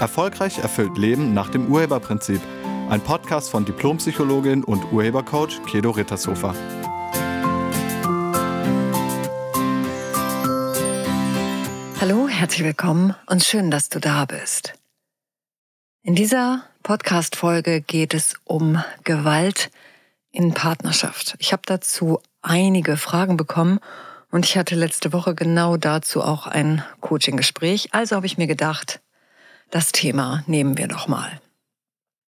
Erfolgreich erfüllt Leben nach dem Urheberprinzip. Ein Podcast von Diplompsychologin und Urhebercoach Kedo Rittershofer. Hallo, herzlich willkommen und schön, dass du da bist. In dieser Podcast-Folge geht es um Gewalt in Partnerschaft. Ich habe dazu einige Fragen bekommen und ich hatte letzte Woche genau dazu auch ein Coaching-Gespräch. Also habe ich mir gedacht, das Thema nehmen wir doch mal.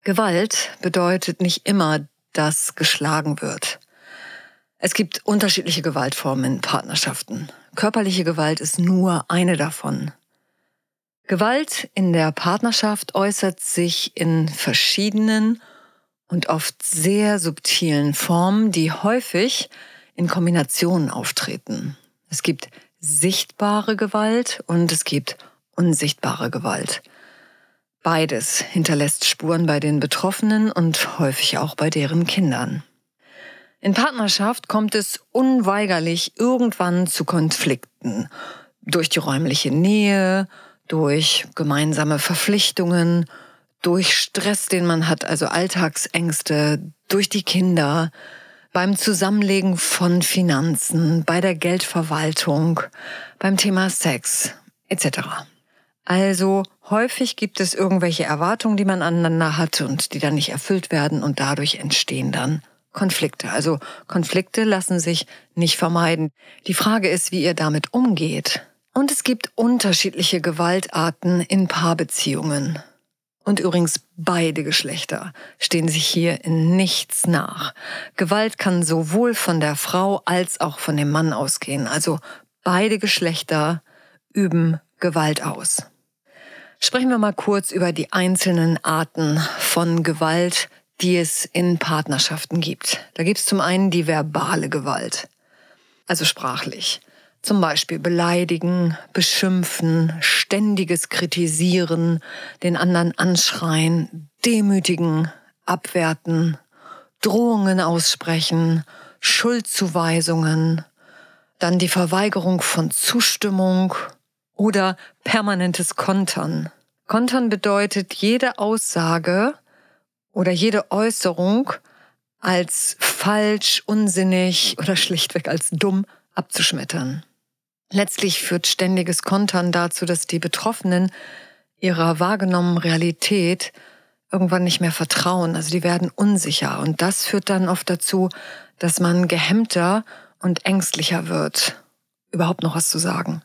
Gewalt bedeutet nicht immer, dass geschlagen wird. Es gibt unterschiedliche Gewaltformen in Partnerschaften. Körperliche Gewalt ist nur eine davon. Gewalt in der Partnerschaft äußert sich in verschiedenen und oft sehr subtilen Formen, die häufig in Kombinationen auftreten. Es gibt sichtbare Gewalt und es gibt unsichtbare Gewalt. Beides hinterlässt Spuren bei den Betroffenen und häufig auch bei deren Kindern. In Partnerschaft kommt es unweigerlich irgendwann zu Konflikten. Durch die räumliche Nähe, durch gemeinsame Verpflichtungen, durch Stress, den man hat, also Alltagsängste, durch die Kinder, beim Zusammenlegen von Finanzen, bei der Geldverwaltung, beim Thema Sex etc. Also häufig gibt es irgendwelche Erwartungen, die man aneinander hat und die dann nicht erfüllt werden und dadurch entstehen dann Konflikte. Also Konflikte lassen sich nicht vermeiden. Die Frage ist, wie ihr damit umgeht. Und es gibt unterschiedliche Gewaltarten in Paarbeziehungen. Und übrigens beide Geschlechter stehen sich hier in nichts nach. Gewalt kann sowohl von der Frau als auch von dem Mann ausgehen. Also beide Geschlechter üben Gewalt aus. Sprechen wir mal kurz über die einzelnen Arten von Gewalt, die es in Partnerschaften gibt. Da gibt es zum einen die verbale Gewalt, also sprachlich. Zum Beispiel beleidigen, beschimpfen, ständiges Kritisieren, den anderen anschreien, demütigen, abwerten, Drohungen aussprechen, Schuldzuweisungen, dann die Verweigerung von Zustimmung oder permanentes Kontern. Kontern bedeutet jede Aussage oder jede Äußerung als falsch, unsinnig oder schlichtweg als dumm abzuschmettern. Letztlich führt ständiges Kontern dazu, dass die Betroffenen ihrer wahrgenommenen Realität irgendwann nicht mehr vertrauen. Also die werden unsicher. Und das führt dann oft dazu, dass man gehemmter und ängstlicher wird, überhaupt noch was zu sagen.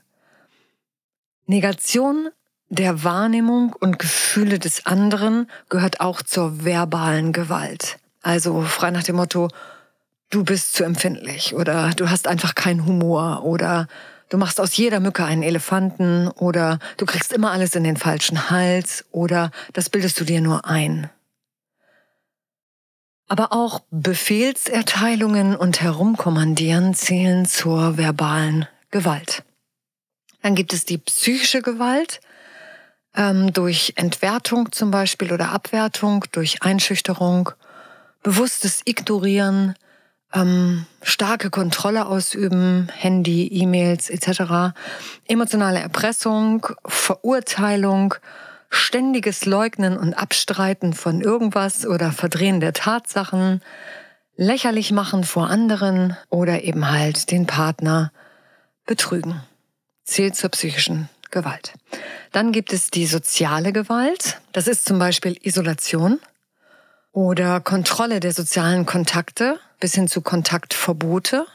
Negation der Wahrnehmung und Gefühle des anderen gehört auch zur verbalen Gewalt. Also frei nach dem Motto, du bist zu empfindlich oder du hast einfach keinen Humor oder Du machst aus jeder Mücke einen Elefanten oder du kriegst immer alles in den falschen Hals oder das bildest du dir nur ein. Aber auch Befehlserteilungen und Herumkommandieren zählen zur verbalen Gewalt. Dann gibt es die psychische Gewalt ähm, durch Entwertung zum Beispiel oder Abwertung, durch Einschüchterung, bewusstes Ignorieren, ähm, starke Kontrolle ausüben, Handy, E-Mails etc., emotionale Erpressung, Verurteilung, ständiges Leugnen und Abstreiten von irgendwas oder Verdrehen der Tatsachen, lächerlich machen vor anderen oder eben halt den Partner betrügen. Zählt zur psychischen Gewalt. Dann gibt es die soziale Gewalt. Das ist zum Beispiel Isolation oder Kontrolle der sozialen Kontakte bis hin zu Kontaktverbote.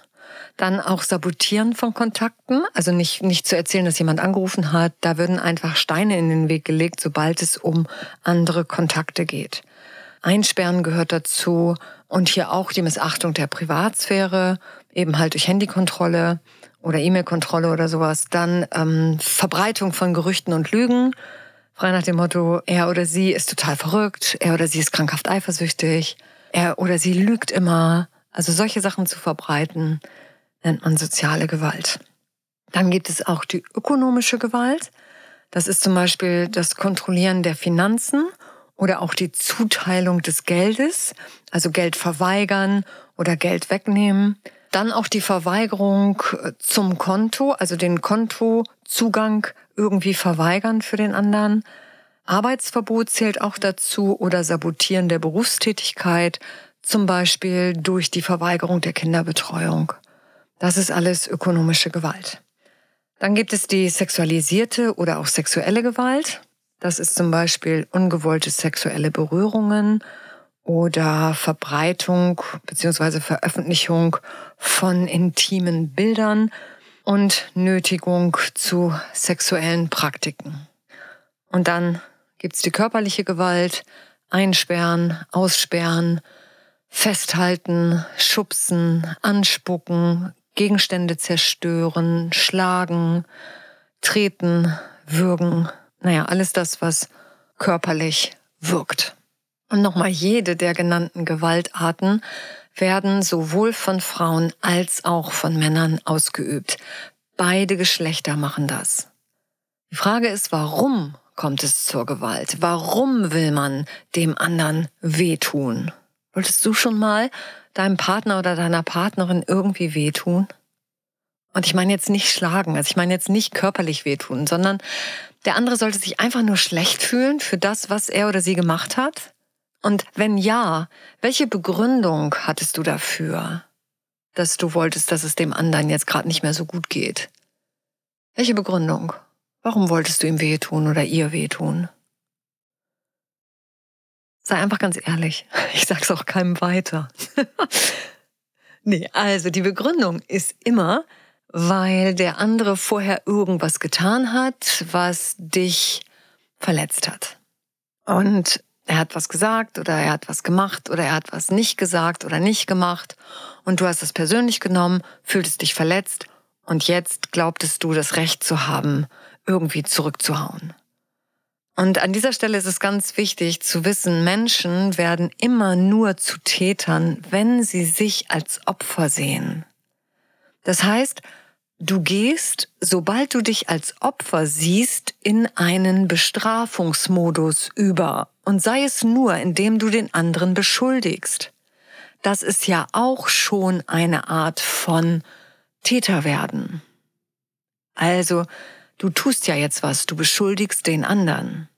Dann auch Sabotieren von Kontakten, also nicht, nicht zu erzählen, dass jemand angerufen hat. Da würden einfach Steine in den Weg gelegt, sobald es um andere Kontakte geht. Einsperren gehört dazu und hier auch die Missachtung der Privatsphäre, eben halt durch Handykontrolle oder E-Mail-Kontrolle oder sowas. Dann ähm, Verbreitung von Gerüchten und Lügen, frei nach dem Motto, er oder sie ist total verrückt, er oder sie ist krankhaft eifersüchtig, er oder sie lügt immer. Also solche Sachen zu verbreiten, nennt man soziale Gewalt. Dann gibt es auch die ökonomische Gewalt. Das ist zum Beispiel das Kontrollieren der Finanzen oder auch die Zuteilung des Geldes, also Geld verweigern oder Geld wegnehmen. Dann auch die Verweigerung zum Konto, also den Kontozugang irgendwie verweigern für den anderen. Arbeitsverbot zählt auch dazu oder Sabotieren der Berufstätigkeit, zum Beispiel durch die Verweigerung der Kinderbetreuung. Das ist alles ökonomische Gewalt. Dann gibt es die sexualisierte oder auch sexuelle Gewalt. Das ist zum Beispiel ungewollte sexuelle Berührungen oder Verbreitung bzw. Veröffentlichung von intimen Bildern und Nötigung zu sexuellen Praktiken. Und dann gibt's die körperliche Gewalt, einsperren, aussperren, festhalten, schubsen, anspucken, Gegenstände zerstören, schlagen, treten, würgen. Naja, alles das, was körperlich wirkt. Und nochmal, jede der genannten Gewaltarten werden sowohl von Frauen als auch von Männern ausgeübt. Beide Geschlechter machen das. Die Frage ist, warum kommt es zur Gewalt? Warum will man dem anderen wehtun? Wolltest du schon mal deinem Partner oder deiner Partnerin irgendwie wehtun? Und ich meine jetzt nicht schlagen, also ich meine jetzt nicht körperlich wehtun, sondern der andere sollte sich einfach nur schlecht fühlen für das, was er oder sie gemacht hat. Und wenn ja, welche Begründung hattest du dafür, dass du wolltest, dass es dem anderen jetzt gerade nicht mehr so gut geht? Welche Begründung? Warum wolltest du ihm wehtun oder ihr wehtun? Sei einfach ganz ehrlich. Ich sag's auch keinem weiter. nee, also die Begründung ist immer, weil der andere vorher irgendwas getan hat, was dich verletzt hat. Und er hat was gesagt oder er hat was gemacht oder er hat was nicht gesagt oder nicht gemacht und du hast es persönlich genommen, fühltest dich verletzt und jetzt glaubtest du das Recht zu haben, irgendwie zurückzuhauen. Und an dieser Stelle ist es ganz wichtig zu wissen, Menschen werden immer nur zu Tätern, wenn sie sich als Opfer sehen. Das heißt, du gehst, sobald du dich als Opfer siehst, in einen Bestrafungsmodus über und sei es nur, indem du den anderen beschuldigst. Das ist ja auch schon eine Art von Täter werden. Also, du tust ja jetzt was, du beschuldigst den anderen.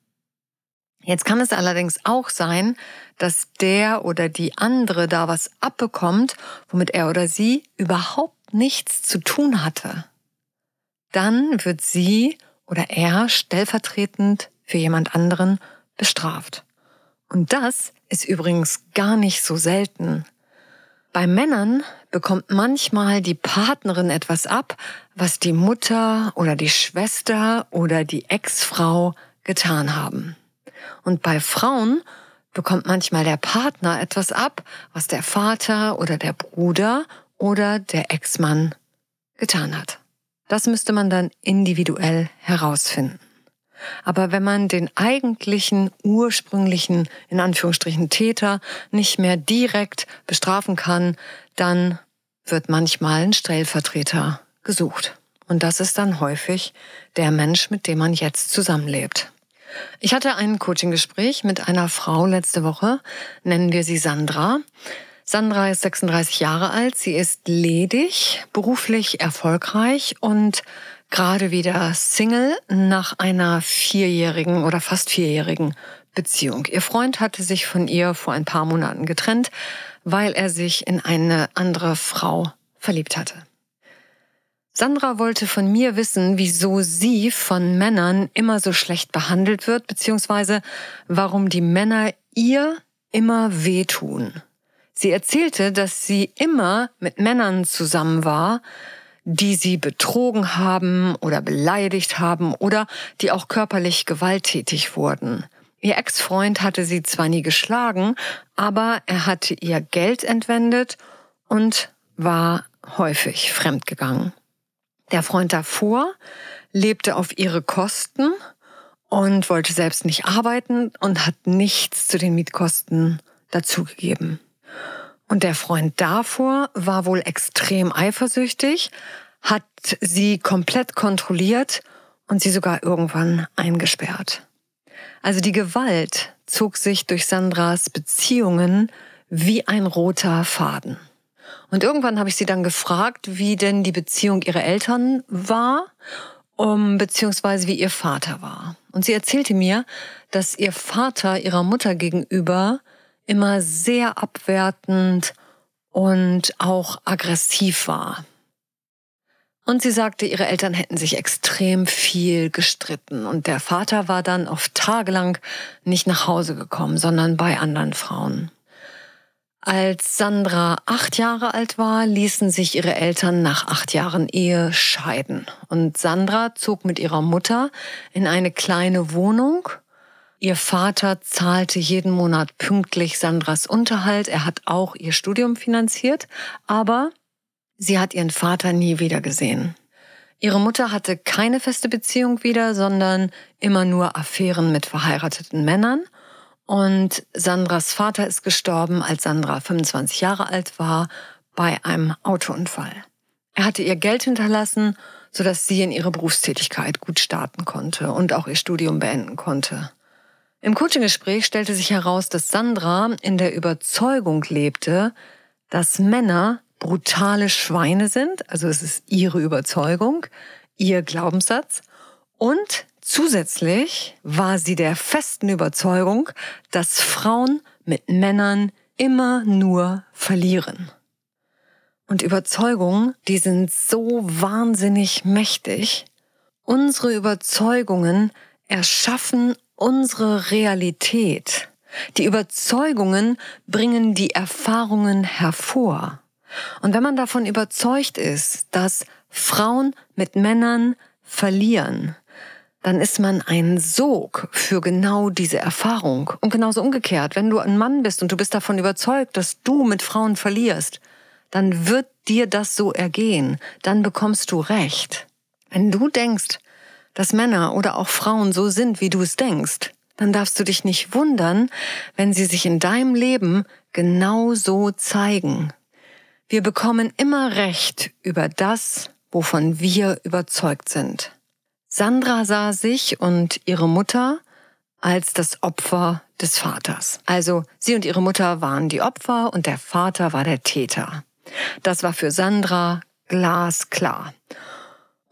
Jetzt kann es allerdings auch sein, dass der oder die andere da was abbekommt, womit er oder sie überhaupt nichts zu tun hatte. Dann wird sie oder er stellvertretend für jemand anderen bestraft. Und das ist übrigens gar nicht so selten. Bei Männern bekommt manchmal die Partnerin etwas ab, was die Mutter oder die Schwester oder die Ex-Frau getan haben. Und bei Frauen bekommt manchmal der Partner etwas ab, was der Vater oder der Bruder oder der Ex-Mann getan hat. Das müsste man dann individuell herausfinden. Aber wenn man den eigentlichen, ursprünglichen, in Anführungsstrichen Täter nicht mehr direkt bestrafen kann, dann wird manchmal ein Stellvertreter gesucht. Und das ist dann häufig der Mensch, mit dem man jetzt zusammenlebt. Ich hatte ein Coaching-Gespräch mit einer Frau letzte Woche, nennen wir sie Sandra. Sandra ist 36 Jahre alt, sie ist ledig, beruflich erfolgreich und gerade wieder Single nach einer vierjährigen oder fast vierjährigen Beziehung. Ihr Freund hatte sich von ihr vor ein paar Monaten getrennt, weil er sich in eine andere Frau verliebt hatte. Sandra wollte von mir wissen, wieso sie von Männern immer so schlecht behandelt wird, beziehungsweise warum die Männer ihr immer wehtun. Sie erzählte, dass sie immer mit Männern zusammen war, die sie betrogen haben oder beleidigt haben oder die auch körperlich gewalttätig wurden. Ihr Ex-Freund hatte sie zwar nie geschlagen, aber er hatte ihr Geld entwendet und war häufig fremdgegangen. Der Freund davor lebte auf ihre Kosten und wollte selbst nicht arbeiten und hat nichts zu den Mietkosten dazugegeben. Und der Freund davor war wohl extrem eifersüchtig, hat sie komplett kontrolliert und sie sogar irgendwann eingesperrt. Also die Gewalt zog sich durch Sandras Beziehungen wie ein roter Faden. Und irgendwann habe ich sie dann gefragt, wie denn die Beziehung ihrer Eltern war, um, beziehungsweise wie ihr Vater war. Und sie erzählte mir, dass ihr Vater ihrer Mutter gegenüber immer sehr abwertend und auch aggressiv war. Und sie sagte, ihre Eltern hätten sich extrem viel gestritten und der Vater war dann oft tagelang nicht nach Hause gekommen, sondern bei anderen Frauen. Als Sandra acht Jahre alt war, ließen sich ihre Eltern nach acht Jahren Ehe scheiden. Und Sandra zog mit ihrer Mutter in eine kleine Wohnung. Ihr Vater zahlte jeden Monat pünktlich Sandras Unterhalt. Er hat auch ihr Studium finanziert, aber sie hat ihren Vater nie wieder gesehen. Ihre Mutter hatte keine feste Beziehung wieder, sondern immer nur Affären mit verheirateten Männern. Und Sandras Vater ist gestorben, als Sandra 25 Jahre alt war, bei einem Autounfall. Er hatte ihr Geld hinterlassen, sodass sie in ihre Berufstätigkeit gut starten konnte und auch ihr Studium beenden konnte. Im Coaching-Gespräch stellte sich heraus, dass Sandra in der Überzeugung lebte, dass Männer brutale Schweine sind, also es ist ihre Überzeugung, ihr Glaubenssatz, und Zusätzlich war sie der festen Überzeugung, dass Frauen mit Männern immer nur verlieren. Und Überzeugungen, die sind so wahnsinnig mächtig. Unsere Überzeugungen erschaffen unsere Realität. Die Überzeugungen bringen die Erfahrungen hervor. Und wenn man davon überzeugt ist, dass Frauen mit Männern verlieren, dann ist man ein Sog für genau diese Erfahrung. Und genauso umgekehrt, wenn du ein Mann bist und du bist davon überzeugt, dass du mit Frauen verlierst, dann wird dir das so ergehen, dann bekommst du Recht. Wenn du denkst, dass Männer oder auch Frauen so sind, wie du es denkst, dann darfst du dich nicht wundern, wenn sie sich in deinem Leben genau so zeigen. Wir bekommen immer Recht über das, wovon wir überzeugt sind. Sandra sah sich und ihre Mutter als das Opfer des Vaters. Also sie und ihre Mutter waren die Opfer und der Vater war der Täter. Das war für Sandra glasklar.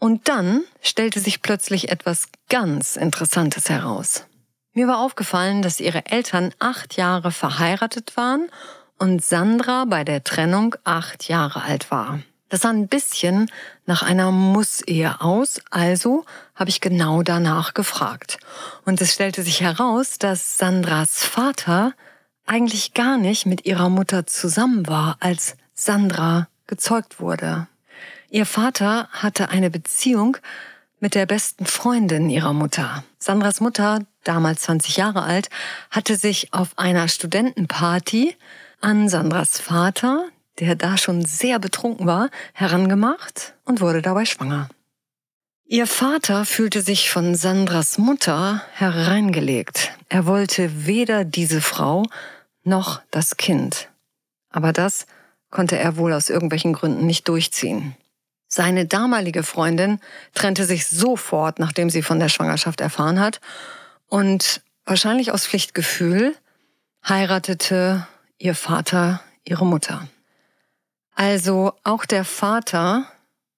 Und dann stellte sich plötzlich etwas ganz Interessantes heraus. Mir war aufgefallen, dass ihre Eltern acht Jahre verheiratet waren und Sandra bei der Trennung acht Jahre alt war. Das sah ein bisschen nach einer Muss-Ehe aus, also habe ich genau danach gefragt. Und es stellte sich heraus, dass Sandras Vater eigentlich gar nicht mit ihrer Mutter zusammen war, als Sandra gezeugt wurde. Ihr Vater hatte eine Beziehung mit der besten Freundin ihrer Mutter. Sandras Mutter, damals 20 Jahre alt, hatte sich auf einer Studentenparty an Sandras Vater, der da schon sehr betrunken war, herangemacht und wurde dabei schwanger. Ihr Vater fühlte sich von Sandras Mutter hereingelegt. Er wollte weder diese Frau noch das Kind. Aber das konnte er wohl aus irgendwelchen Gründen nicht durchziehen. Seine damalige Freundin trennte sich sofort, nachdem sie von der Schwangerschaft erfahren hat, und wahrscheinlich aus Pflichtgefühl heiratete ihr Vater ihre Mutter. Also auch der Vater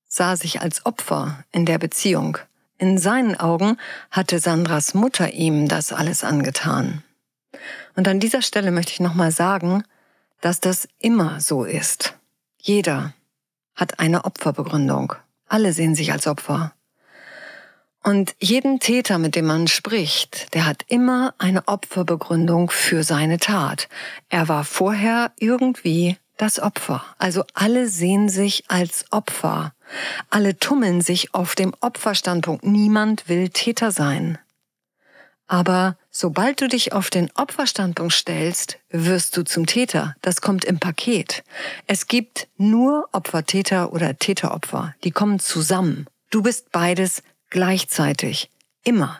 sah sich als Opfer in der Beziehung. In seinen Augen hatte Sandras Mutter ihm das alles angetan. Und an dieser Stelle möchte ich nochmal sagen, dass das immer so ist. Jeder hat eine Opferbegründung. Alle sehen sich als Opfer. Und jeden Täter, mit dem man spricht, der hat immer eine Opferbegründung für seine Tat. Er war vorher irgendwie das Opfer. Also alle sehen sich als Opfer. Alle tummeln sich auf dem Opferstandpunkt. Niemand will Täter sein. Aber sobald du dich auf den Opferstandpunkt stellst, wirst du zum Täter. Das kommt im Paket. Es gibt nur Opfertäter oder Täteropfer. Die kommen zusammen. Du bist beides gleichzeitig. Immer.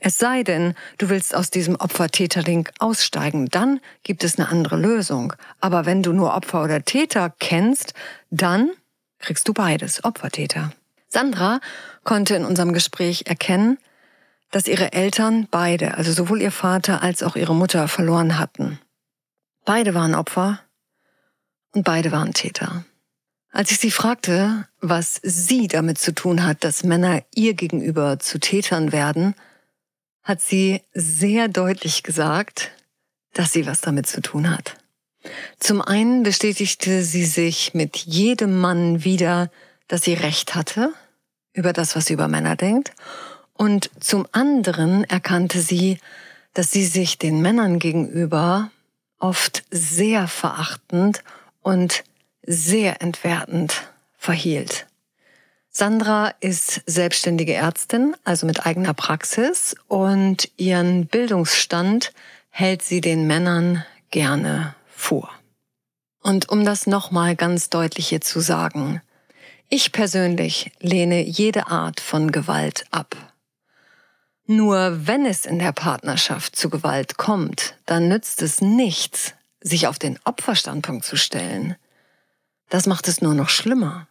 Es sei denn, du willst aus diesem Opfer-Täter-Link aussteigen, dann gibt es eine andere Lösung. Aber wenn du nur Opfer oder Täter kennst, dann kriegst du beides, Opfer-Täter. Sandra konnte in unserem Gespräch erkennen, dass ihre Eltern beide, also sowohl ihr Vater als auch ihre Mutter, verloren hatten. Beide waren Opfer und beide waren Täter. Als ich sie fragte, was sie damit zu tun hat, dass Männer ihr gegenüber zu Tätern werden, hat sie sehr deutlich gesagt, dass sie was damit zu tun hat. Zum einen bestätigte sie sich mit jedem Mann wieder, dass sie recht hatte über das, was sie über Männer denkt. Und zum anderen erkannte sie, dass sie sich den Männern gegenüber oft sehr verachtend und sehr entwertend verhielt. Sandra ist selbstständige Ärztin, also mit eigener Praxis und ihren Bildungsstand hält sie den Männern gerne vor. Und um das nochmal ganz deutlich hier zu sagen, ich persönlich lehne jede Art von Gewalt ab. Nur wenn es in der Partnerschaft zu Gewalt kommt, dann nützt es nichts, sich auf den Opferstandpunkt zu stellen. Das macht es nur noch schlimmer.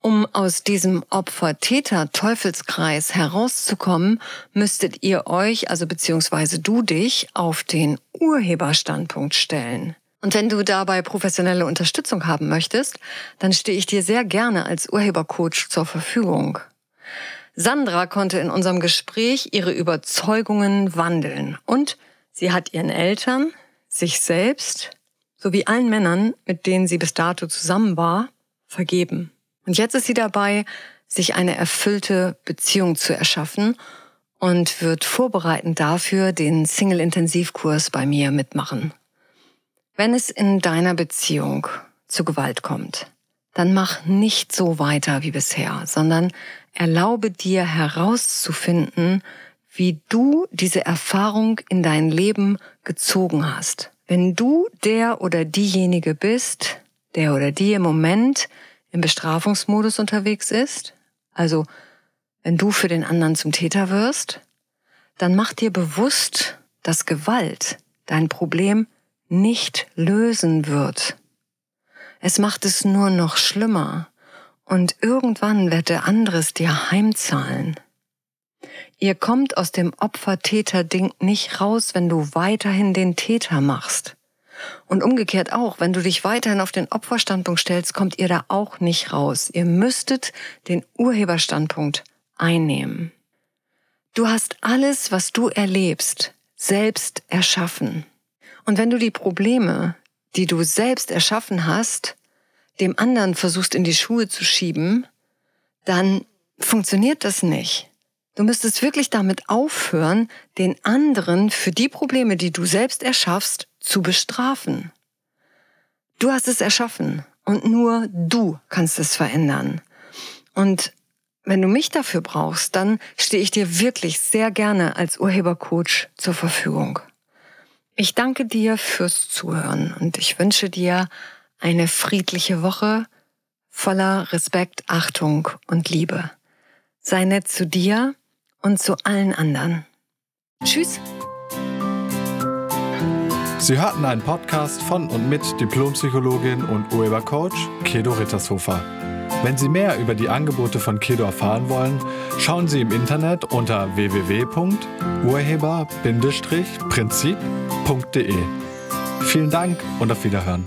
Um aus diesem Opfer-Täter-Teufelskreis herauszukommen, müsstet ihr euch, also beziehungsweise du dich, auf den Urheberstandpunkt stellen. Und wenn du dabei professionelle Unterstützung haben möchtest, dann stehe ich dir sehr gerne als Urhebercoach zur Verfügung. Sandra konnte in unserem Gespräch ihre Überzeugungen wandeln und sie hat ihren Eltern, sich selbst sowie allen Männern, mit denen sie bis dato zusammen war, vergeben. Und jetzt ist sie dabei, sich eine erfüllte Beziehung zu erschaffen und wird vorbereitend dafür den Single-Intensivkurs bei mir mitmachen. Wenn es in deiner Beziehung zu Gewalt kommt, dann mach nicht so weiter wie bisher, sondern erlaube dir herauszufinden, wie du diese Erfahrung in dein Leben gezogen hast. Wenn du der oder diejenige bist, der oder die im Moment im Bestrafungsmodus unterwegs ist, also wenn du für den anderen zum Täter wirst, dann mach dir bewusst, dass Gewalt dein Problem nicht lösen wird. Es macht es nur noch schlimmer und irgendwann wird der andere es dir heimzahlen. Ihr kommt aus dem Opfer-Täter-Ding nicht raus, wenn du weiterhin den Täter machst. Und umgekehrt auch, wenn du dich weiterhin auf den Opferstandpunkt stellst, kommt ihr da auch nicht raus. Ihr müsstet den Urheberstandpunkt einnehmen. Du hast alles, was du erlebst, selbst erschaffen. Und wenn du die Probleme, die du selbst erschaffen hast, dem anderen versuchst in die Schuhe zu schieben, dann funktioniert das nicht. Du müsstest wirklich damit aufhören, den anderen für die Probleme, die du selbst erschaffst, zu bestrafen. Du hast es erschaffen und nur du kannst es verändern. Und wenn du mich dafür brauchst, dann stehe ich dir wirklich sehr gerne als Urhebercoach zur Verfügung. Ich danke dir fürs Zuhören und ich wünsche dir eine friedliche Woche voller Respekt, Achtung und Liebe. Sei nett zu dir und zu allen anderen. Tschüss. Sie hörten einen Podcast von und mit Diplompsychologin und Urhebercoach Kedo Rittershofer. Wenn Sie mehr über die Angebote von Kedo erfahren wollen, schauen Sie im Internet unter www.urheber-prinzip.de. Vielen Dank und auf Wiederhören.